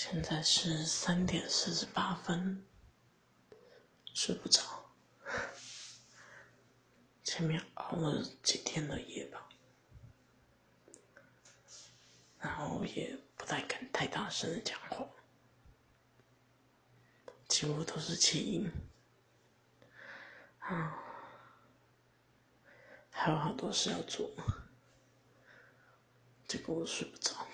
现在是三点四十八分睡不着。前面熬了几天的夜吧然后也不太敢太大声的讲话几乎都是气音。啊还有好多事要做这个我睡不着。